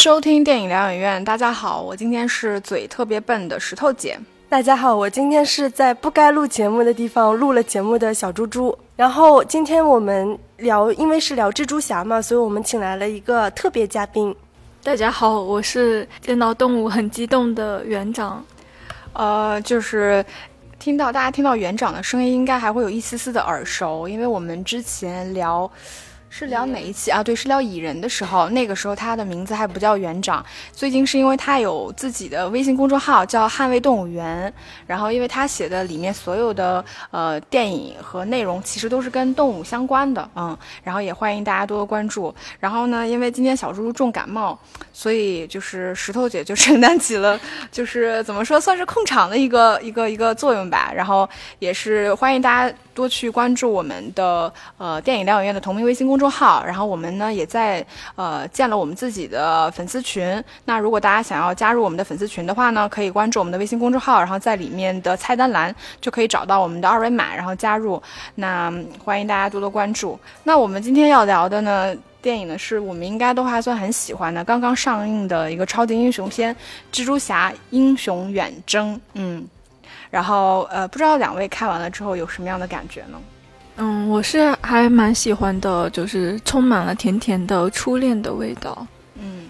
收听电影疗养院，大家好，我今天是嘴特别笨的石头姐。大家好，我今天是在不该录节目的地方录了节目的小猪猪。然后今天我们聊，因为是聊蜘蛛侠嘛，所以我们请来了一个特别嘉宾。大家好，我是见到动物很激动的园长。呃，就是听到大家听到园长的声音，应该还会有一丝丝的耳熟，因为我们之前聊。是聊哪一期啊？对，是聊蚁人的时候，那个时候他的名字还不叫园长。最近是因为他有自己的微信公众号叫捍卫动物园，然后因为他写的里面所有的呃电影和内容其实都是跟动物相关的，嗯，然后也欢迎大家多多关注。然后呢，因为今天小猪猪重感冒，所以就是石头姐就承担起了 就是怎么说算是控场的一个一个一个作用吧。然后也是欢迎大家。多去关注我们的呃电影疗养院的同名微信公众号，然后我们呢也在呃建了我们自己的粉丝群。那如果大家想要加入我们的粉丝群的话呢，可以关注我们的微信公众号，然后在里面的菜单栏就可以找到我们的二维码，然后加入。那欢迎大家多多关注。那我们今天要聊的呢电影呢，是我们应该都还算很喜欢的，刚刚上映的一个超级英雄片《蜘蛛侠：英雄远征》。嗯。然后，呃，不知道两位看完了之后有什么样的感觉呢？嗯，我是还蛮喜欢的，就是充满了甜甜的初恋的味道。嗯，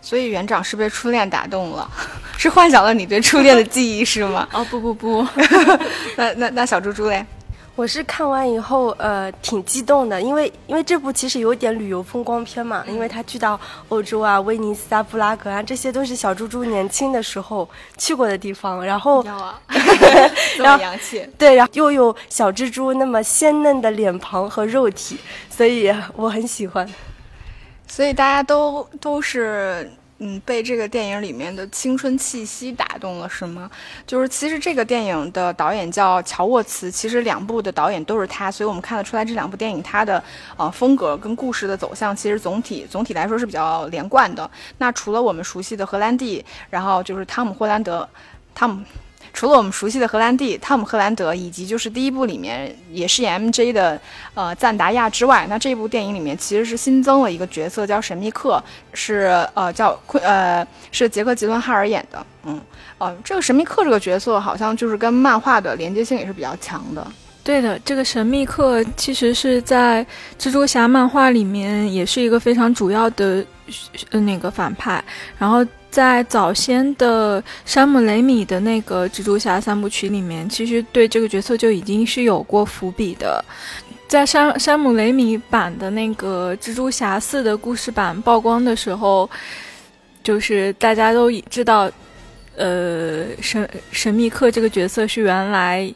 所以园长是被初恋打动了，是幻想了你对初恋的记忆是吗？哦，不不不，那那那小猪猪嘞？我是看完以后，呃，挺激动的，因为因为这部其实有点旅游风光片嘛，因为他去到欧洲啊，威尼斯啊，布拉格啊，这些都是小猪猪年轻的时候去过的地方，然后，然后洋气，对，然后又有小蜘蛛那么鲜嫩的脸庞和肉体，所以我很喜欢，所以大家都都是。嗯，被这个电影里面的青春气息打动了，是吗？就是其实这个电影的导演叫乔沃茨，其实两部的导演都是他，所以我们看得出来这两部电影它的呃风格跟故事的走向，其实总体总体来说是比较连贯的。那除了我们熟悉的荷兰弟，然后就是汤姆·霍兰德，汤姆。除了我们熟悉的荷兰弟汤姆·赫兰德，以及就是第一部里面也是演 MJ 的呃赞达亚之外，那这部电影里面其实是新增了一个角色叫神秘客，是呃叫昆呃是杰克·吉伦哈尔演的，嗯呃这个神秘客这个角色好像就是跟漫画的连接性也是比较强的。对的，这个神秘客其实是在蜘蛛侠漫画里面也是一个非常主要的那个反派，然后。在早先的山姆雷米的那个蜘蛛侠三部曲里面，其实对这个角色就已经是有过伏笔的。在山山姆雷米版的那个蜘蛛侠四的故事版曝光的时候，就是大家都知道，呃，神神秘客这个角色是原来，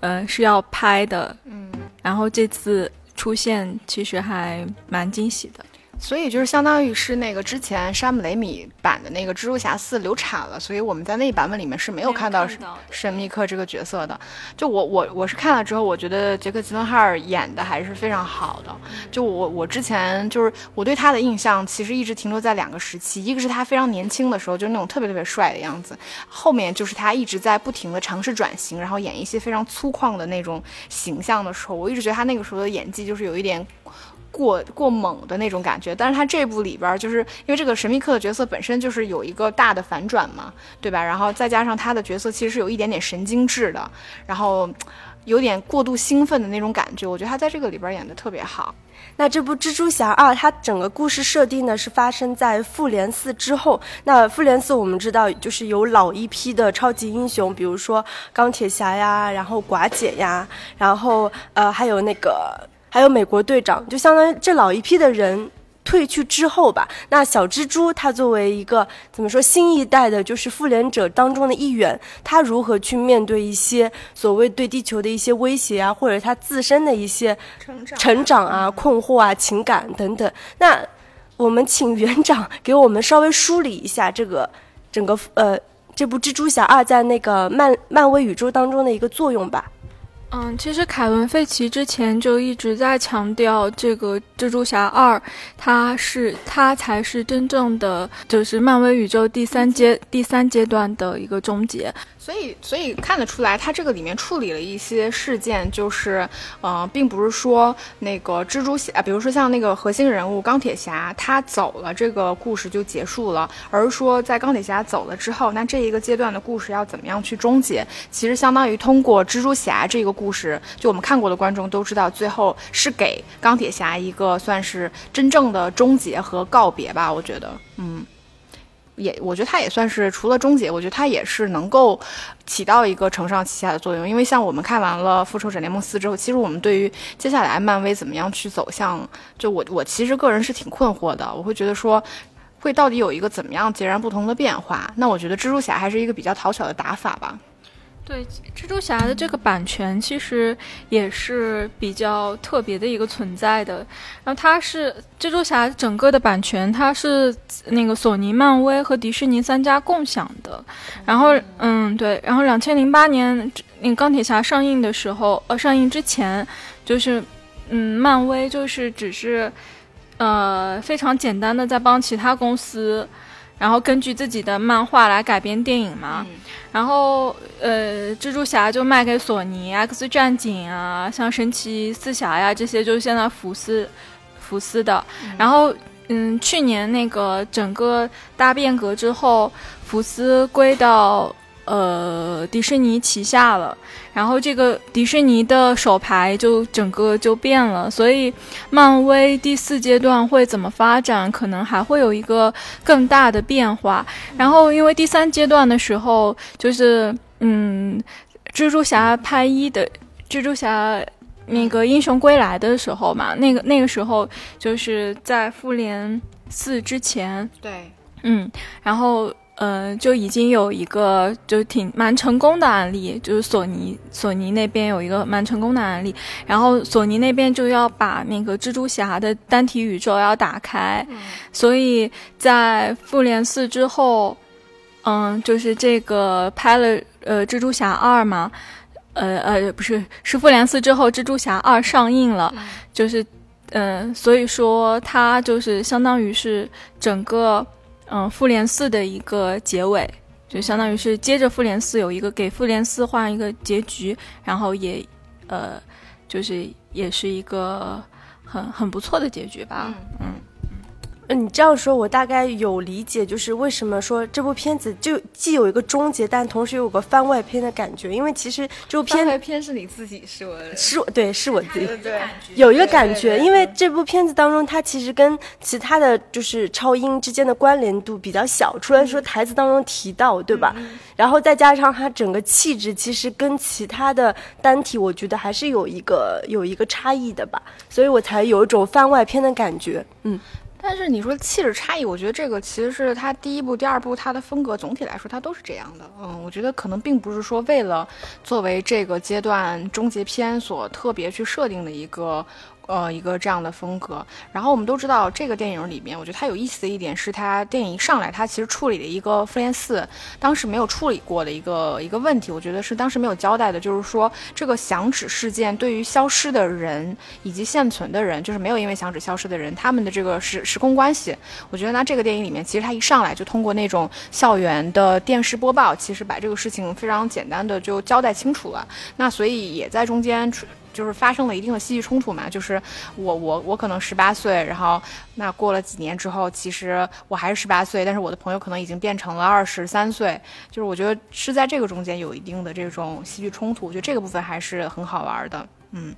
呃，是要拍的，嗯，然后这次出现其实还蛮惊喜的。所以就是相当于是那个之前山姆雷米版的那个蜘蛛侠四流产了，所以我们在那一版本里面是没有看到神秘客这个角色的。就我我我是看了之后，我觉得杰克吉伦哈尔演的还是非常好的。就我我之前就是我对他的印象其实一直停留在两个时期，一个是他非常年轻的时候，就是那种特别特别帅的样子；后面就是他一直在不停的尝试转型，然后演一些非常粗犷的那种形象的时候，我一直觉得他那个时候的演技就是有一点。过过猛的那种感觉，但是他这部里边就是因为这个神秘客的角色本身就是有一个大的反转嘛，对吧？然后再加上他的角色其实是有一点点神经质的，然后有点过度兴奋的那种感觉，我觉得他在这个里边演的特别好。那这部蜘蛛侠二，它整个故事设定呢是发生在复联四之后。那复联四我们知道就是有老一批的超级英雄，比如说钢铁侠呀，然后寡姐呀，然后呃还有那个。还有美国队长，就相当于这老一批的人退去之后吧。那小蜘蛛他作为一个怎么说新一代的，就是复联者当中的一员，他如何去面对一些所谓对地球的一些威胁啊，或者他自身的一些成长、成长啊、困惑啊、情感等等。那我们请园长给我们稍微梳理一下这个整个呃这部蜘蛛侠二在那个漫漫威宇宙当中的一个作用吧。嗯，其实凯文·费奇之前就一直在强调，这个《蜘蛛侠二》，它是它才是真正的，就是漫威宇宙第三阶第三阶段的一个终结。所以，所以看得出来，它这个里面处理了一些事件，就是，呃，并不是说那个蜘蛛侠，比如说像那个核心人物钢铁侠，他走了，这个故事就结束了，而是说在钢铁侠走了之后，那这一个阶段的故事要怎么样去终结？其实相当于通过蜘蛛侠这个故事，就我们看过的观众都知道，最后是给钢铁侠一个算是真正的终结和告别吧，我觉得，嗯。也，我觉得它也算是除了终结，我觉得它也是能够起到一个承上启下的作用。因为像我们看完了《复仇者联盟四》之后，其实我们对于接下来漫威怎么样去走向，就我我其实个人是挺困惑的。我会觉得说，会到底有一个怎么样截然不同的变化？那我觉得蜘蛛侠还是一个比较讨巧的打法吧。对蜘蛛侠的这个版权其实也是比较特别的一个存在的，然后它是蜘蛛侠整个的版权，它是那个索尼、漫威和迪士尼三家共享的。然后，嗯，对，然后两千零八年那钢铁侠上映的时候，呃，上映之前就是，嗯，漫威就是只是，呃，非常简单的在帮其他公司。然后根据自己的漫画来改编电影嘛，然后呃，蜘蛛侠就卖给索尼，X 战警啊，像神奇四侠呀这些，就是现在福斯福斯的。然后嗯，去年那个整个大变革之后，福斯归到。呃，迪士尼旗下了，然后这个迪士尼的手牌就整个就变了，所以漫威第四阶段会怎么发展，可能还会有一个更大的变化。然后因为第三阶段的时候，就是嗯，蜘蛛侠拍一的蜘蛛侠那个英雄归来的时候嘛，那个那个时候就是在复联四之前，对，嗯，然后。呃，就已经有一个就挺蛮成功的案例，就是索尼索尼那边有一个蛮成功的案例，然后索尼那边就要把那个蜘蛛侠的单体宇宙要打开，所以在复联四之后，嗯，就是这个拍了呃蜘蛛侠二嘛，呃呃不是是复联四之后蜘蛛侠二上映了，就是嗯，所以说它就是相当于是整个。嗯，复联四的一个结尾，就相当于是接着复联四有一个给复联四换一个结局，然后也，呃，就是也是一个很很不错的结局吧，嗯。嗯，你这样说，我大概有理解，就是为什么说这部片子就既有一个终结，但同时有个番外篇的感觉。因为其实这部片番外篇是你自己说的，是我对，是我自己对，有一个感觉。因为这部片子当中，它其实跟其他的就是超英之间的关联度比较小，除了说台词当中提到，对吧？然后再加上它整个气质，其实跟其他的单体，我觉得还是有一个有一个差异的吧，所以我才有一种番外篇的感觉，嗯。但是你说气质差异，我觉得这个其实是它第一部、第二部它的风格总体来说，它都是这样的。嗯，我觉得可能并不是说为了作为这个阶段终结篇所特别去设定的一个。呃，一个这样的风格。然后我们都知道，这个电影里面，我觉得它有意思的一点是，它电影一上来，它其实处理了一个复联四当时没有处理过的一个一个问题。我觉得是当时没有交代的，就是说这个响指事件对于消失的人以及现存的人，就是没有因为响指消失的人，他们的这个时时空关系。我觉得那这个电影里面，其实它一上来就通过那种校园的电视播报，其实把这个事情非常简单的就交代清楚了。那所以也在中间。就是发生了一定的戏剧冲突嘛，就是我我我可能十八岁，然后那过了几年之后，其实我还是十八岁，但是我的朋友可能已经变成了二十三岁，就是我觉得是在这个中间有一定的这种戏剧冲突，我觉得这个部分还是很好玩的。嗯，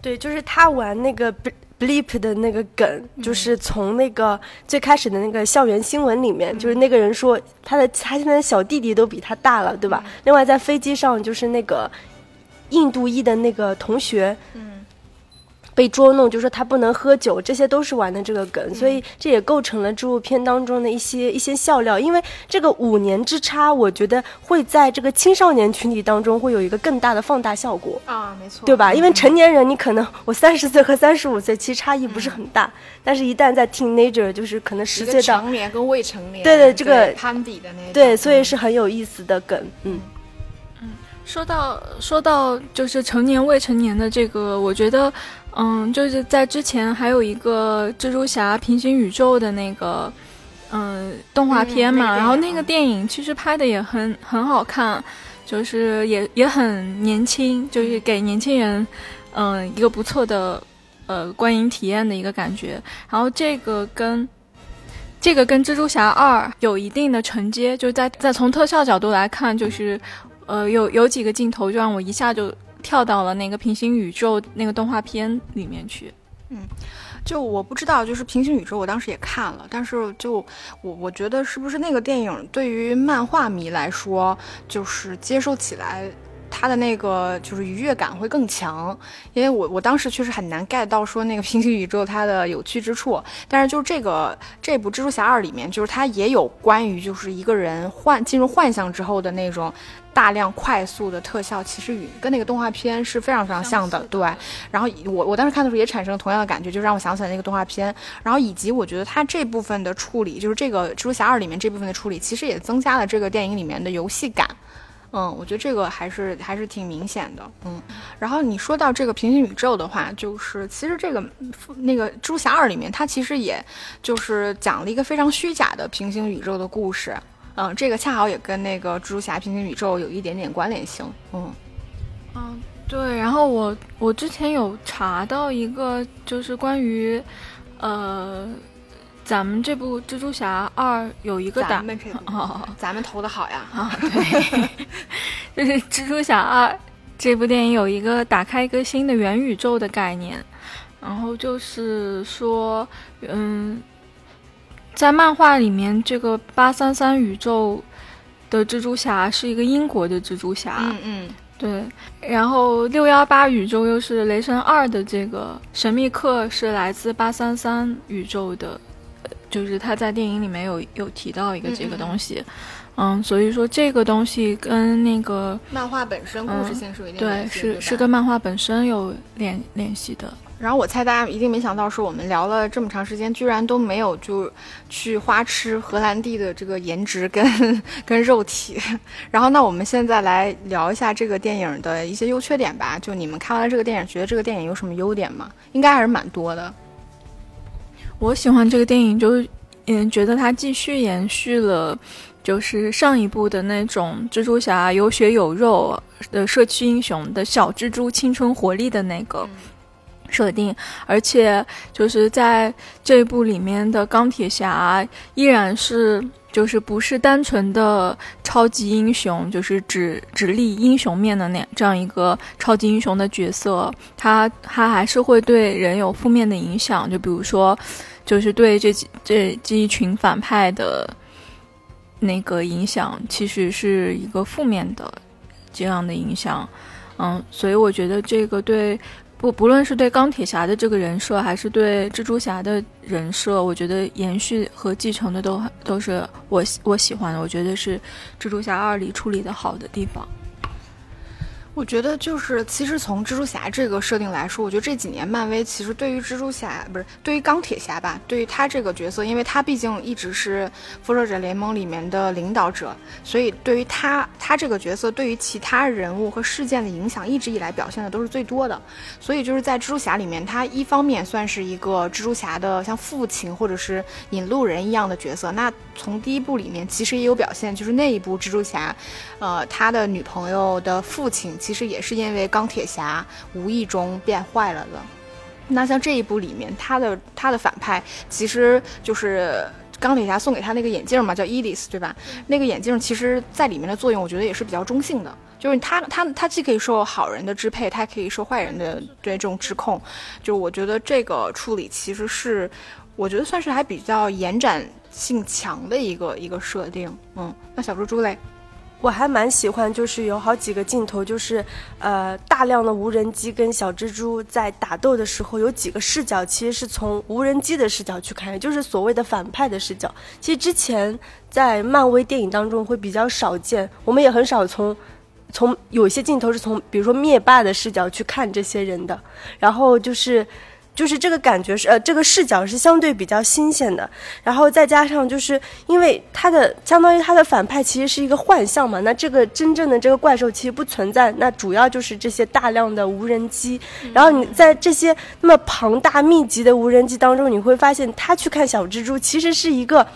对，就是他玩那个 Bleep 的那个梗，就是从那个最开始的那个校园新闻里面，就是那个人说他的他现在的小弟弟都比他大了，对吧？另外在飞机上就是那个。印度裔的那个同学，嗯，被捉弄，就说他不能喝酒，这些都是玩的这个梗，所以这也构成了这部片当中的一些一些笑料。因为这个五年之差，我觉得会在这个青少年群体当中会有一个更大的放大效果啊，没错，对吧？因为成年人你可能我三十岁和三十五岁其实差异不是很大，但是一旦在 teenager 就是可能十岁到成年跟未成年，对对，这个攀比的那对，所以是很有意思的梗，嗯。嗯，说到说到就是成年未成年的这个，我觉得，嗯，就是在之前还有一个蜘蛛侠平行宇宙的那个，嗯，动画片嘛，然后那个电影其实拍的也很很好看，就是也也很年轻，就是给年轻人，嗯，一个不错的呃观影体验的一个感觉。然后这个跟这个跟蜘蛛侠二有一定的承接，就在在从特效角度来看，就是。呃，有有几个镜头就让我一下就跳到了那个平行宇宙那个动画片里面去。嗯，就我不知道，就是平行宇宙，我当时也看了，但是就我我觉得是不是那个电影对于漫画迷来说，就是接受起来。它的那个就是愉悦感会更强，因为我我当时确实很难 get 到说那个平行宇宙它的有趣之处，但是就是这个这部蜘蛛侠二里面，就是它也有关于就是一个人幻进入幻象之后的那种大量快速的特效，其实与跟那个动画片是非常非常像的，对。然后我我当时看的时候也产生了同样的感觉，就让我想起来那个动画片。然后以及我觉得它这部分的处理，就是这个蜘蛛侠二里面这部分的处理，其实也增加了这个电影里面的游戏感。嗯，我觉得这个还是还是挺明显的。嗯，然后你说到这个平行宇宙的话，就是其实这个那个《蜘蛛侠二》里面，它其实也就是讲了一个非常虚假的平行宇宙的故事。嗯，这个恰好也跟那个蜘蛛侠平行宇宙有一点点关联性。嗯，嗯，对。然后我我之前有查到一个，就是关于呃。咱们这部《蜘蛛侠二》有一个打，咱们这部，咱们投的好呀！啊，对，就是《蜘蛛侠二》这部电影有一个打开一个新的元宇宙的概念，然后就是说，嗯，在漫画里面，这个八三三宇宙的蜘蛛侠是一个英国的蜘蛛侠，嗯嗯，对，然后六幺八宇宙又是雷神二的这个神秘客是来自八三三宇宙的。就是他在电影里面有有提到一个这个东西，嗯，所以说这个东西跟那个漫画本身故事性是有一定对，是是跟漫画本身有联联系的。然后我猜大家一定没想到，说我们聊了这么长时间，居然都没有就去花痴荷兰弟的这个颜值跟 跟肉体。然后那我们现在来聊一下这个电影的一些优缺点吧。就你们看完了这个电影，觉得这个电影有什么优点吗？应该还是蛮多的。我喜欢这个电影，就是嗯，觉得它继续延续了，就是上一部的那种蜘蛛侠有血有肉的社区英雄的小蜘蛛青春活力的那个设定，而且就是在这部里面的钢铁侠依然是。就是不是单纯的超级英雄，就是只只立英雄面的那这样一个超级英雄的角色，他他还是会对人有负面的影响。就比如说，就是对这这这一群反派的那个影响，其实是一个负面的这样的影响。嗯，所以我觉得这个对。不，不论是对钢铁侠的这个人设，还是对蜘蛛侠的人设，我觉得延续和继承的都都是我我喜欢的。我觉得是蜘蛛侠二里处理的好的地方。我觉得就是，其实从蜘蛛侠这个设定来说，我觉得这几年漫威其实对于蜘蛛侠不是对于钢铁侠吧，对于他这个角色，因为他毕竟一直是复仇者联盟里面的领导者，所以对于他他这个角色对于其他人物和事件的影响，一直以来表现的都是最多的。所以就是在蜘蛛侠里面，他一方面算是一个蜘蛛侠的像父亲或者是引路人一样的角色。那从第一部里面其实也有表现，就是那一部蜘蛛侠，呃，他的女朋友的父亲。其实也是因为钢铁侠无意中变坏了的。那像这一部里面，他的他的反派其实就是钢铁侠送给他那个眼镜嘛，叫伊丽丝，对吧？那个眼镜其实在里面的作用，我觉得也是比较中性的。就是他他他既可以受好人的支配，他可以受坏人的对这种指控。就我觉得这个处理其实是，我觉得算是还比较延展性强的一个一个设定。嗯，那小猪猪嘞？我还蛮喜欢，就是有好几个镜头，就是呃大量的无人机跟小蜘蛛在打斗的时候，有几个视角其实是从无人机的视角去看，就是所谓的反派的视角。其实之前在漫威电影当中会比较少见，我们也很少从从有些镜头是从比如说灭霸的视角去看这些人的。然后就是就是这个感觉是呃，这个视角是相对比较新鲜的，然后再加上就是因为它的相当于它的反派其实是一个幻象嘛，那这个真正的这个怪兽其实不存在，那主要就是这些大量的无人机，然后你在这些那么庞大密集的无人机当中，你会发现他去看小蜘蛛其实是一个。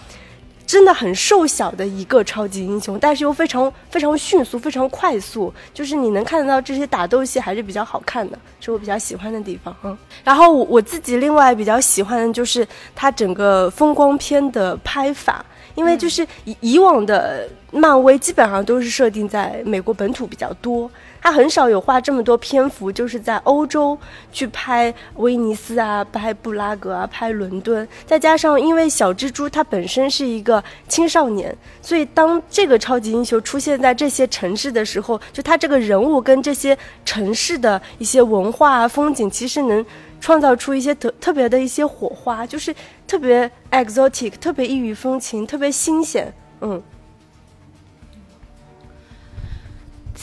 真的很瘦小的一个超级英雄，但是又非常非常迅速、非常快速，就是你能看得到这些打斗戏还是比较好看的，是我比较喜欢的地方。嗯，然后我我自己另外比较喜欢的就是它整个风光片的拍法，因为就是以以往的漫威基本上都是设定在美国本土比较多。他很少有花这么多篇幅，就是在欧洲去拍威尼斯啊，拍布拉格啊，拍伦敦。再加上，因为小蜘蛛它本身是一个青少年，所以当这个超级英雄出现在这些城市的时候，就他这个人物跟这些城市的一些文化啊、风景，其实能创造出一些特特别的一些火花，就是特别 exotic，特别异域风情，特别新鲜。嗯。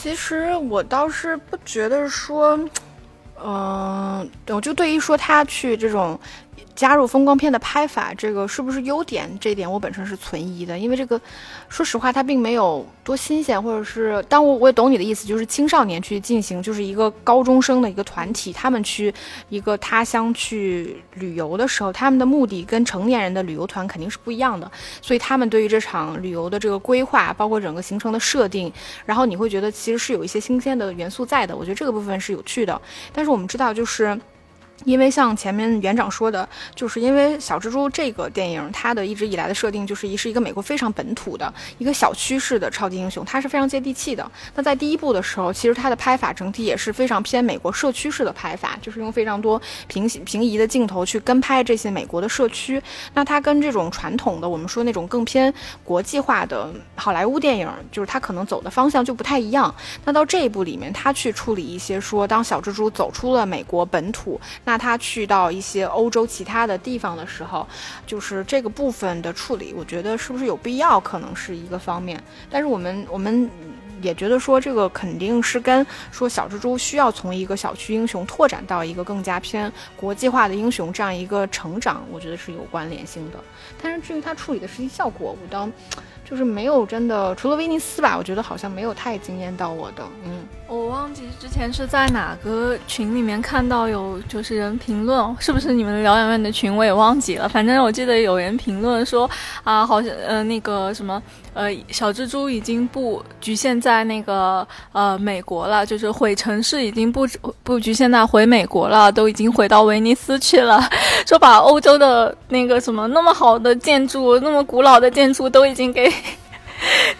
其实我倒是不觉得说，嗯，我就对于说他去这种。加入风光片的拍法，这个是不是优点？这一点我本身是存疑的，因为这个，说实话，它并没有多新鲜，或者是，当我我也懂你的意思，就是青少年去进行，就是一个高中生的一个团体，他们去一个他乡去旅游的时候，他们的目的跟成年人的旅游团肯定是不一样的，所以他们对于这场旅游的这个规划，包括整个行程的设定，然后你会觉得其实是有一些新鲜的元素在的，我觉得这个部分是有趣的，但是我们知道就是。因为像前面园长说的，就是因为小蜘蛛这个电影，它的一直以来的设定就是一是一个美国非常本土的一个小区式的超级英雄，它是非常接地气的。那在第一部的时候，其实它的拍法整体也是非常偏美国社区式的拍法，就是用非常多平行平移的镜头去跟拍这些美国的社区。那它跟这种传统的我们说那种更偏国际化的好莱坞电影，就是它可能走的方向就不太一样。那到这一部里面，它去处理一些说，当小蜘蛛走出了美国本土，那他去到一些欧洲其他的地方的时候，就是这个部分的处理，我觉得是不是有必要，可能是一个方面。但是我们我们也觉得说，这个肯定是跟说小蜘蛛需要从一个小区英雄拓展到一个更加偏国际化的英雄这样一个成长，我觉得是有关联性的。但是至于他处理的实际效果，我倒。就是没有真的，除了威尼斯吧，我觉得好像没有太惊艳到我的。嗯，我忘记之前是在哪个群里面看到有就是人评论，是不是你们疗养院的群？我也忘记了。反正我记得有人评论说啊，好像呃那个什么呃小蜘蛛已经不局限在那个呃美国了，就是毁城市已经不不局限在回美国了，都已经回到威尼斯去了。说把欧洲的那个什么那么好的建筑，那么古老的建筑都已经给。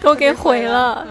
都给毁了，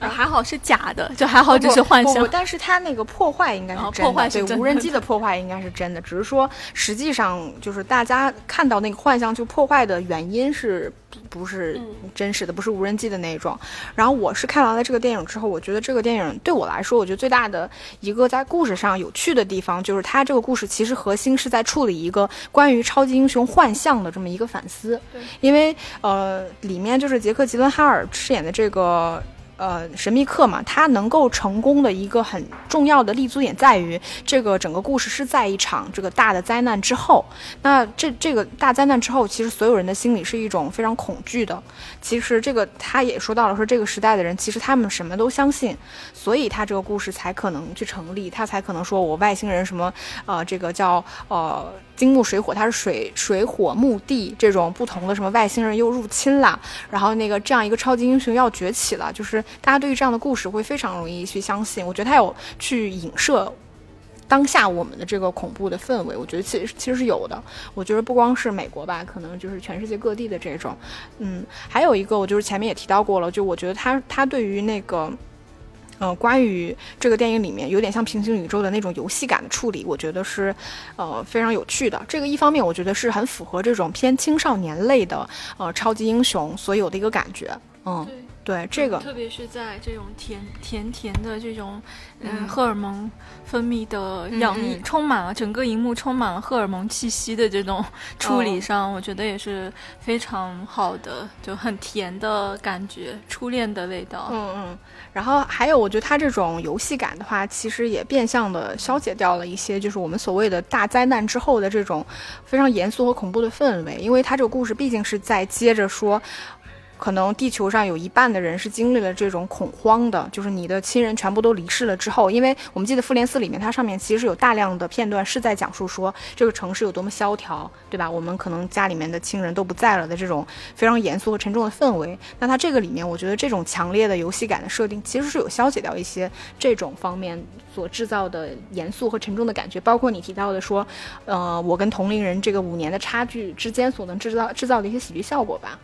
嗯，还好是假的，就还好只是幻想。但是它那个破坏应该是真的，对无人机的破坏应该是真的，只是说实际上就是大家看到那个幻象就破坏的原因是。不是真实的，不是无人机的那种。然后我是看完了这个电影之后，我觉得这个电影对我来说，我觉得最大的一个在故事上有趣的地方，就是它这个故事其实核心是在处理一个关于超级英雄幻象的这么一个反思。对，因为呃，里面就是杰克·吉伦哈尔饰演的这个。呃，神秘客嘛，他能够成功的一个很重要的立足点在于，这个整个故事是在一场这个大的灾难之后。那这这个大灾难之后，其实所有人的心里是一种非常恐惧的。其实这个他也说到了，说这个时代的人其实他们什么都相信，所以他这个故事才可能去成立，他才可能说我外星人什么，呃，这个叫呃。金木水火，它是水水火木地这种不同的什么外星人又入侵了，然后那个这样一个超级英雄要崛起了，就是大家对于这样的故事会非常容易去相信。我觉得它有去影射当下我们的这个恐怖的氛围，我觉得其实其实是有的。我觉得不光是美国吧，可能就是全世界各地的这种，嗯，还有一个我就是前面也提到过了，就我觉得他他对于那个。呃，关于这个电影里面有点像平行宇宙的那种游戏感的处理，我觉得是，呃，非常有趣的。这个一方面，我觉得是很符合这种偏青少年类的呃超级英雄所有的一个感觉。嗯，这个，特别是在这种甜甜甜的这种，嗯，荷尔蒙分泌的洋溢，充满了整个荧幕充满了荷尔蒙气息的这种处理上，我觉得也是非常好的，就很甜的感觉，初恋的味道。嗯嗯。然后还有，我觉得它这种游戏感的话，其实也变相的消解掉了一些，就是我们所谓的大灾难之后的这种非常严肃和恐怖的氛围，因为它这个故事毕竟是在接着说。可能地球上有一半的人是经历了这种恐慌的，就是你的亲人全部都离世了之后，因为我们记得《复联四》里面，它上面其实有大量的片段是在讲述说这个城市有多么萧条，对吧？我们可能家里面的亲人都不在了的这种非常严肃和沉重的氛围。那它这个里面，我觉得这种强烈的游戏感的设定，其实是有消解掉一些这种方面所制造的严肃和沉重的感觉，包括你提到的说，呃，我跟同龄人这个五年的差距之间所能制造制造的一些喜剧效果吧。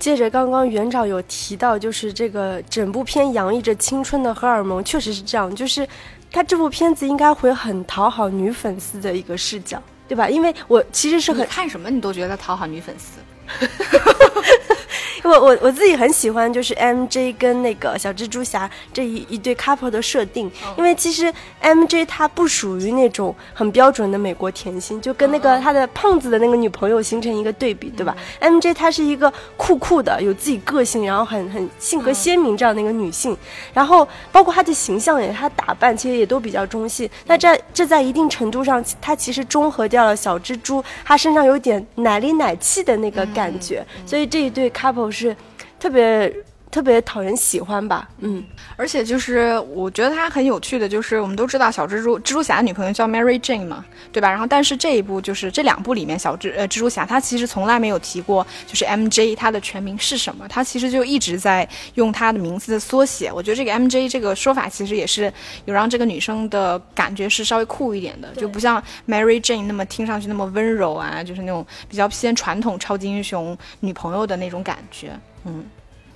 接着，刚刚园长有提到，就是这个整部片洋溢着青春的荷尔蒙，确实是这样。就是他这部片子应该会很讨好女粉丝的一个视角，对吧？因为我其实是很看什么你都觉得讨好女粉丝。我我我自己很喜欢，就是 M J 跟那个小蜘蛛侠这一一对 couple 的设定，因为其实 M J 他不属于那种很标准的美国甜心，就跟那个他的胖子的那个女朋友形成一个对比，对吧？M J 她是一个酷酷的，有自己个性，然后很很性格鲜明这样的一个女性，然后包括她的形象也，她打扮其实也都比较中性。那这这在一定程度上，她其实中和掉了小蜘蛛她身上有点奶里奶气的那个感觉，所以这一对 couple。不是特别特别讨人喜欢吧，嗯，而且就是我觉得他很有趣的，就是我们都知道小蜘蛛蜘蛛侠的女朋友叫 Mary Jane 嘛，对吧？然后但是这一部就是这两部里面小蜘呃蜘蛛侠他其实从来没有提过就是 MJ 他的全名是什么，他其实就一直在用他的名字的缩写。我觉得这个 MJ 这个说法其实也是有让这个女生的感觉是稍微酷一点的，就不像 Mary Jane 那么听上去那么温柔啊，就是那种比较偏传统超级英雄女朋友的那种感觉。嗯，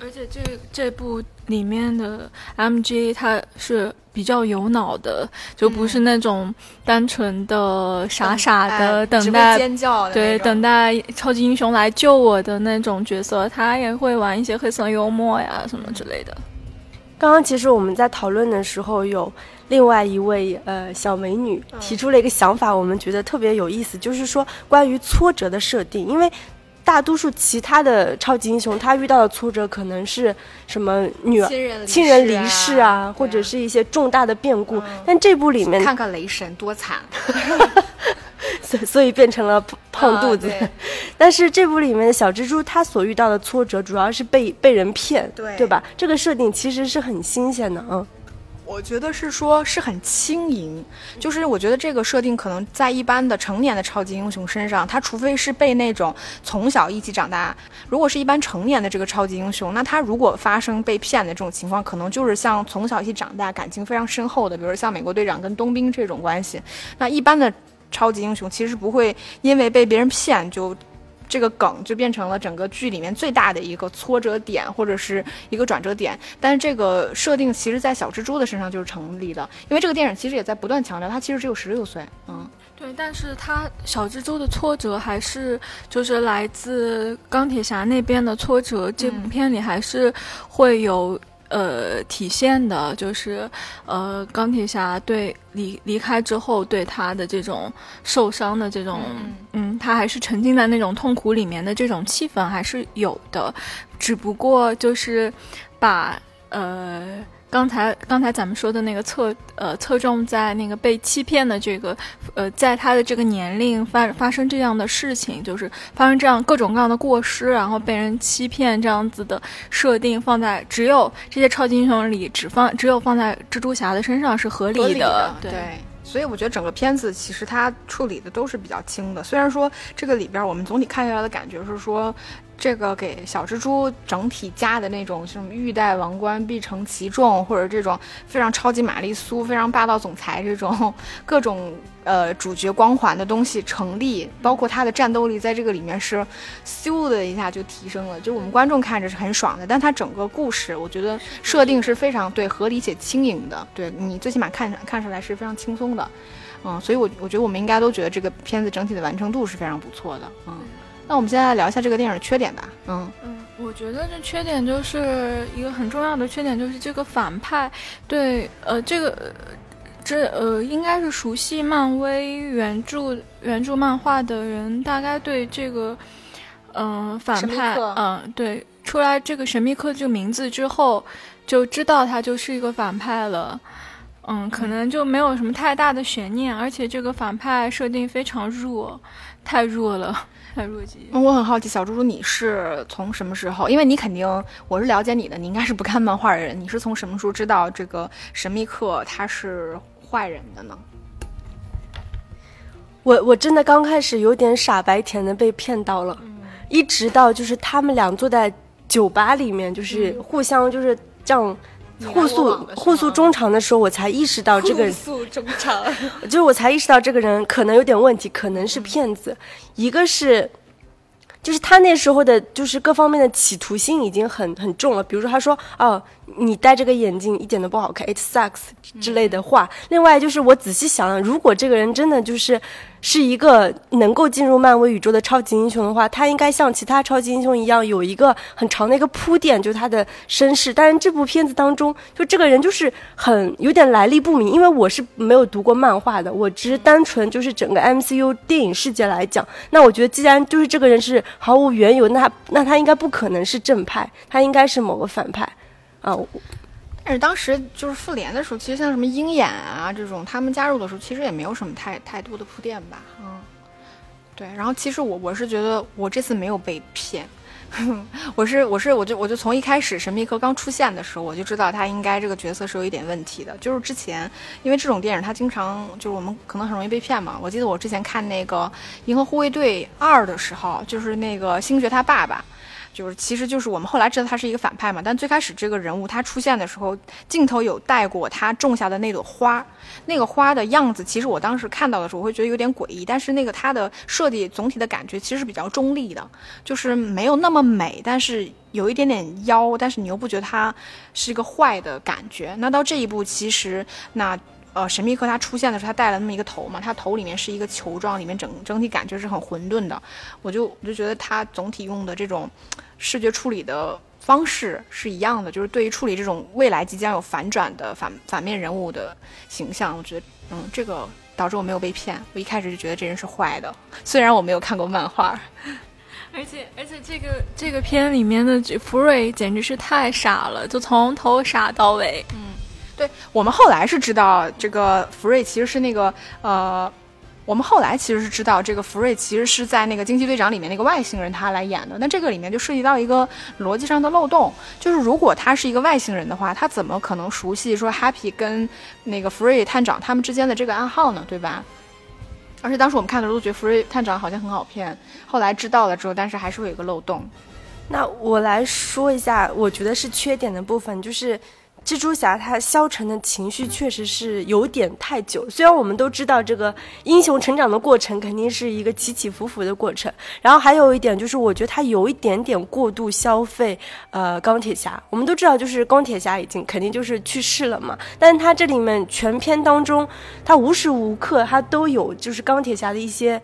而且这这部里面的 MG 他是比较有脑的，就不是那种单纯的傻傻的等待尖叫，对，等待超级英雄来救我的那种角色。他也会玩一些黑色幽默呀什么之类的。刚刚其实我们在讨论的时候，有另外一位呃小美女提出了一个想法，我们觉得特别有意思，就是说关于挫折的设定，因为。大多数其他的超级英雄，他遇到的挫折可能是什么女儿、亲人离世啊，或者是一些重大的变故。但这部里面，看看雷神多惨，所所以变成了胖肚子。但是这部里面的小蜘蛛，他所遇到的挫折主要是被被人骗，对对吧？这个设定其实是很新鲜的啊。我觉得是说，是很轻盈，就是我觉得这个设定可能在一般的成年的超级英雄身上，他除非是被那种从小一起长大，如果是一般成年的这个超级英雄，那他如果发生被骗的这种情况，可能就是像从小一起长大，感情非常深厚的，比如像美国队长跟冬兵这种关系。那一般的超级英雄其实不会因为被别人骗就。这个梗就变成了整个剧里面最大的一个挫折点，或者是一个转折点。但是这个设定其实，在小蜘蛛的身上就是成立的，因为这个电影其实也在不断强调，他其实只有十六岁。嗯，对，但是他小蜘蛛的挫折还是就是来自钢铁侠那边的挫折，这部片里还是会有。呃，体现的就是，呃，钢铁侠对离离开之后对他的这种受伤的这种，嗯，他还是沉浸在那种痛苦里面的这种气氛还是有的，只不过就是把呃。刚才刚才咱们说的那个侧呃侧重在那个被欺骗的这个呃，在他的这个年龄发发生这样的事情，就是发生这样各种各样的过失，然后被人欺骗这样子的设定，放在只有这些超级英雄里只放只有放在蜘蛛侠的身上是合理的。对，所以我觉得整个片子其实它处理的都是比较轻的，虽然说这个里边我们总体看下来的感觉是说。这个给小蜘蛛整体加的那种什么欲戴王冠必承其重，或者这种非常超级玛丽苏、非常霸道总裁这种各种呃主角光环的东西成立，包括他的战斗力在这个里面是咻的一下就提升了，就我们观众看着是很爽的。但他整个故事，我觉得设定是非常对合理且轻盈的，对你最起码看看出来是非常轻松的，嗯，所以我我觉得我们应该都觉得这个片子整体的完成度是非常不错的，嗯。那我们现在来聊一下这个电影的缺点吧。嗯嗯，我觉得这缺点就是一个很重要的缺点，就是这个反派对呃这个这呃应该是熟悉漫威原著原著漫画的人，大概对这个嗯、反派嗯对出来这个神秘客这个名字之后，就知道他就是一个反派了。嗯，可能就没有什么太大的悬念，而且这个反派设定非常弱，太弱了，太弱鸡。我很好奇，小猪猪，你是从什么时候？因为你肯定我是了解你的，你应该是不看漫画的人。你是从什么时候知道这个神秘客他是坏人的呢？我我真的刚开始有点傻白甜的被骗到了，一直到就是他们俩坐在酒吧里面，就是互相就是这样互诉互诉衷肠的时候，我才意识到这个人 诉衷肠，就是我才意识到这个人可能有点问题，可能是骗子。一个是，就是他那时候的，就是各方面的企图心已经很很重了。比如说，他说：“哦，你戴这个眼镜一点都不好看，it sucks” 之类的话。另外就是我仔细想，如果这个人真的就是是一个能够进入漫威宇宙的超级英雄的话，他应该像其他超级英雄一样有一个很长的一个铺垫，就是他的身世。但是这部片子当中，就这个人就是很有点来历不明，因为我是没有读过漫画的，我只是单纯就是整个 MCU 电影世界来讲。那我觉得，既然就是这个人是毫无缘由，那他那他应该不可能是正派，他应该是某个反派啊。但是当时就是复联的时候，其实像什么鹰眼啊这种，他们加入的时候，其实也没有什么太太多的铺垫吧，嗯，对。然后其实我我是觉得我这次没有被骗，我是我是我就我就从一开始神秘客刚出现的时候，我就知道他应该这个角色是有一点问题的。就是之前因为这种电影，他经常就是我们可能很容易被骗嘛。我记得我之前看那个《银河护卫队二》的时候，就是那个星爵他爸爸。就是，其实就是我们后来知道他是一个反派嘛，但最开始这个人物他出现的时候，镜头有带过他种下的那朵花，那个花的样子，其实我当时看到的时候，我会觉得有点诡异。但是那个他的设计总体的感觉其实是比较中立的，就是没有那么美，但是有一点点妖，但是你又不觉得他是一个坏的感觉。那到这一步，其实那。呃，神秘客他出现的时候，他戴了那么一个头嘛，他头里面是一个球状，里面整整体感觉是很混沌的。我就我就觉得他总体用的这种视觉处理的方式是一样的，就是对于处理这种未来即将有反转的反反面人物的形象，我觉得嗯，这个导致我没有被骗。我一开始就觉得这人是坏的，虽然我没有看过漫画。而且而且这个这个片里面的福瑞简直是太傻了，就从头傻到尾。嗯。对我们后来是知道这个福瑞其实是那个呃，我们后来其实是知道这个福瑞其实是在那个惊奇队长里面那个外星人他来演的。那这个里面就涉及到一个逻辑上的漏洞，就是如果他是一个外星人的话，他怎么可能熟悉说 Happy 跟那个福瑞探长他们之间的这个暗号呢？对吧？而且当时我们看的时候都觉得福瑞探长好像很好骗，后来知道了之后，但是还是会有一个漏洞。那我来说一下，我觉得是缺点的部分，就是。蜘蛛侠他消沉的情绪确实是有点太久。虽然我们都知道这个英雄成长的过程肯定是一个起起伏伏的过程，然后还有一点就是，我觉得他有一点点过度消费。呃，钢铁侠，我们都知道，就是钢铁侠已经肯定就是去世了嘛。但是他这里面全片当中，他无时无刻他都有就是钢铁侠的一些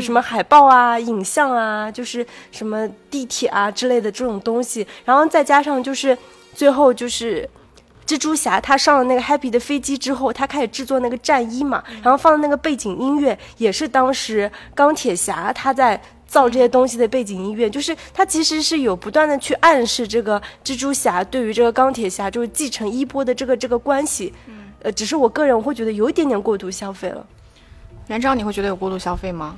什么海报啊、影像啊，就是什么地铁啊之类的这种东西，然后再加上就是最后就是。蜘蛛侠他上了那个 Happy 的飞机之后，他开始制作那个战衣嘛，然后放的那个背景音乐也是当时钢铁侠他在造这些东西的背景音乐，就是他其实是有不断的去暗示这个蜘蛛侠对于这个钢铁侠就是继承衣钵的这个这个关系，呃，只是我个人我会觉得有一点点过度消费了。元璋，你会觉得有过度消费吗？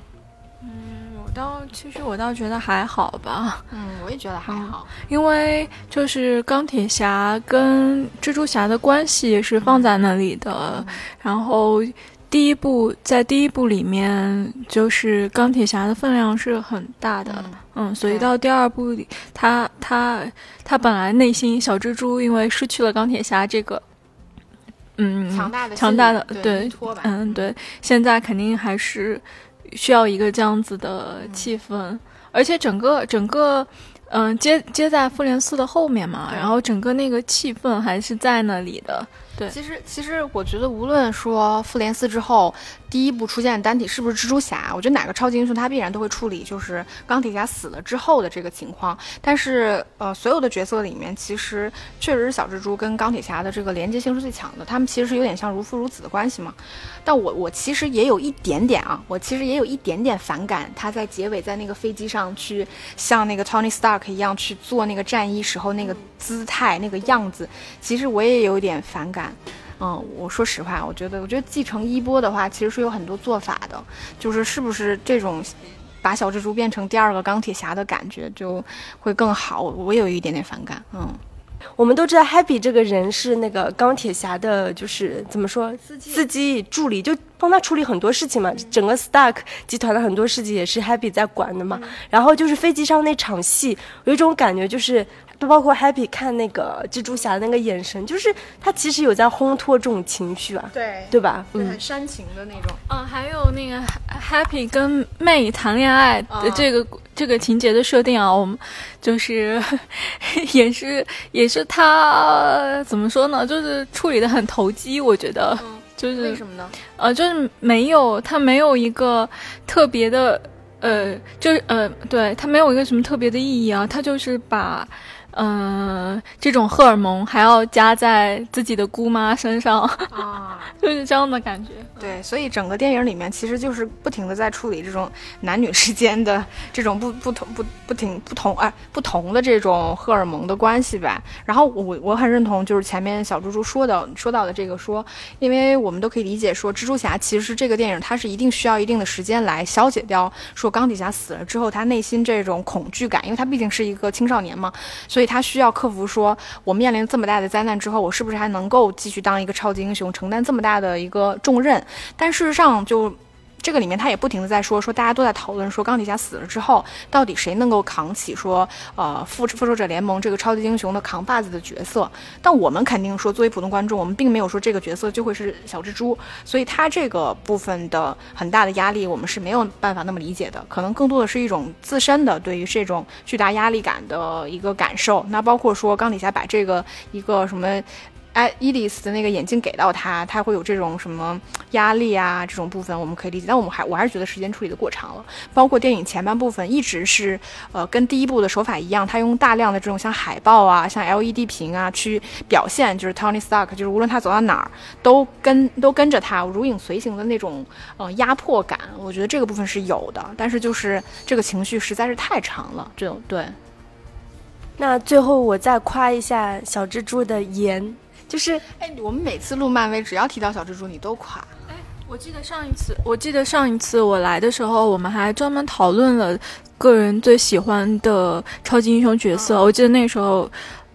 倒其实我倒觉得还好吧，嗯，我也觉得还好，因为就是钢铁侠跟蜘蛛侠的关系是放在那里的，然后第一部在第一部里面就是钢铁侠的分量是很大的，嗯，所以到第二部里，他他他本来内心小蜘蛛因为失去了钢铁侠这个，嗯，强大的强大的对，嗯对，现在肯定还是。需要一个这样子的气氛，而且整个整个，嗯，接接在复联四的后面嘛，然后整个那个气氛还是在那里的。对，其实其实我觉得，无论说复联四之后第一部出现的单体是不是蜘蛛侠，我觉得哪个超级英雄他必然都会处理，就是钢铁侠死了之后的这个情况。但是呃，所有的角色里面，其实确实是小蜘蛛跟钢铁侠的这个连接性是最强的，他们其实是有点像如父如子的关系嘛。但我我其实也有一点点啊，我其实也有一点点反感他在结尾在那个飞机上去像那个 Tony Stark 一样去做那个战衣时候那个姿态那个样子，其实我也有点反感。嗯，我说实话，我觉得，我觉得继承衣钵的话，其实是有很多做法的，就是是不是这种把小蜘蛛变成第二个钢铁侠的感觉就会更好？我有一点点反感。嗯，我们都知道 Happy 这个人是那个钢铁侠的，就是怎么说，司机助理，就帮他处理很多事情嘛。整个 Stark 集团的很多事情也是 Happy 在管的嘛。然后就是飞机上那场戏，有一种感觉就是。都包括 Happy 看那个蜘蛛侠的那个眼神，就是他其实有在烘托这种情绪啊，对对吧？嗯，很煽情的那种。嗯，还有那个 Happy 跟 May 谈恋爱的这个这个情节的设定啊，我们就是 也是也是他怎么说呢？就是处理的很投机，我觉得，就是为什么呢？呃，就是没有他没有一个特别的，呃，就是呃，对他没有一个什么特别的意义啊，他就是把。嗯，这种荷尔蒙还要加在自己的姑妈身上啊，就是这样的感觉。对，所以整个电影里面其实就是不停的在处理这种男女之间的这种不不同不不停不同哎不同的这种荷尔蒙的关系吧。然后我我很认同，就是前面小猪猪说的说到的这个说，因为我们都可以理解说，蜘蛛侠其实这个电影它是一定需要一定的时间来消解掉，说钢铁侠死了之后他内心这种恐惧感，因为他毕竟是一个青少年嘛。所以他需要克服，说我面临这么大的灾难之后，我是不是还能够继续当一个超级英雄，承担这么大的一个重任？但事实上，就。这个里面他也不停的在说说，大家都在讨论说钢铁侠死了之后，到底谁能够扛起说呃复复仇者联盟这个超级英雄的扛把子的角色？但我们肯定说，作为普通观众，我们并没有说这个角色就会是小蜘蛛，所以他这个部分的很大的压力，我们是没有办法那么理解的，可能更多的是一种自身的对于这种巨大压力感的一个感受。那包括说钢铁侠把这个一个什么。哎，伊丽丝的那个眼镜给到他，他会有这种什么压力啊？这种部分我们可以理解，但我们还我还是觉得时间处理的过长了。包括电影前半部分一直是呃跟第一部的手法一样，他用大量的这种像海报啊、像 LED 屏啊去表现，就是 Tony Stark，就是无论他走到哪儿都跟都跟着他如影随形的那种呃压迫感。我觉得这个部分是有的，但是就是这个情绪实在是太长了。这种对。那最后我再夸一下小蜘蛛的颜。就是，哎，我们每次录漫威，只要提到小蜘蛛，你都夸。哎，我记得上一次，我记得上一次我来的时候，我们还专门讨论了个人最喜欢的超级英雄角色。我记得那时候，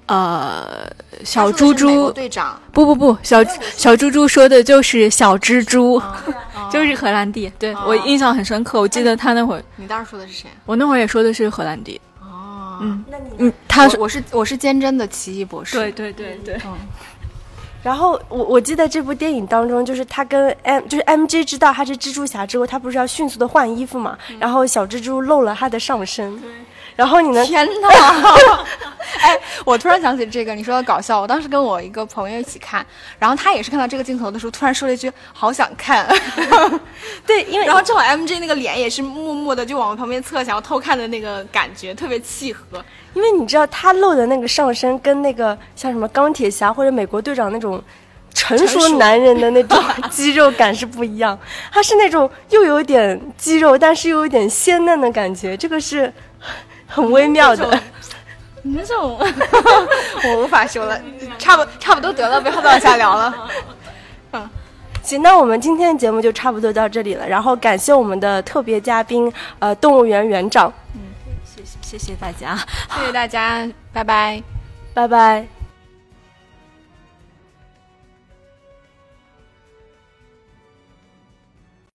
呃，小猪猪队长，不不不，小小猪猪说的就是小蜘蛛，就是荷兰弟。对我印象很深刻，我记得他那会儿，你当时说的是谁？我那会儿也说的是荷兰弟。哦，嗯，那你嗯，他是我是我是坚贞的奇异博士。对对对对，嗯。然后我我记得这部电影当中，就是他跟 M 就是 M J 知道他是蜘蛛侠之后，他不是要迅速的换衣服嘛？然后小蜘蛛露了他的上身，然后你能天哪！哎，我突然想起这个，你说的搞笑。我当时跟我一个朋友一起看，然后他也是看到这个镜头的时候，突然说了一句“好想看”。对，因为然后正好 M J 那个脸也是默默的就往我旁边侧，想要偷看的那个感觉，特别契合。因为你知道他露的那个上身跟那个像什么钢铁侠或者美国队长那种成熟男人的那种 肌肉感是不一样，他是那种又有点肌肉，但是又有点鲜嫩的感觉，这个是很微妙的。你们这种 我无法说了，差不差不多得了，不要再往下聊了。嗯，行，那我们今天的节目就差不多到这里了，然后感谢我们的特别嘉宾，呃，动物园园长。谢谢谢谢大家，谢谢大家，拜拜，拜拜。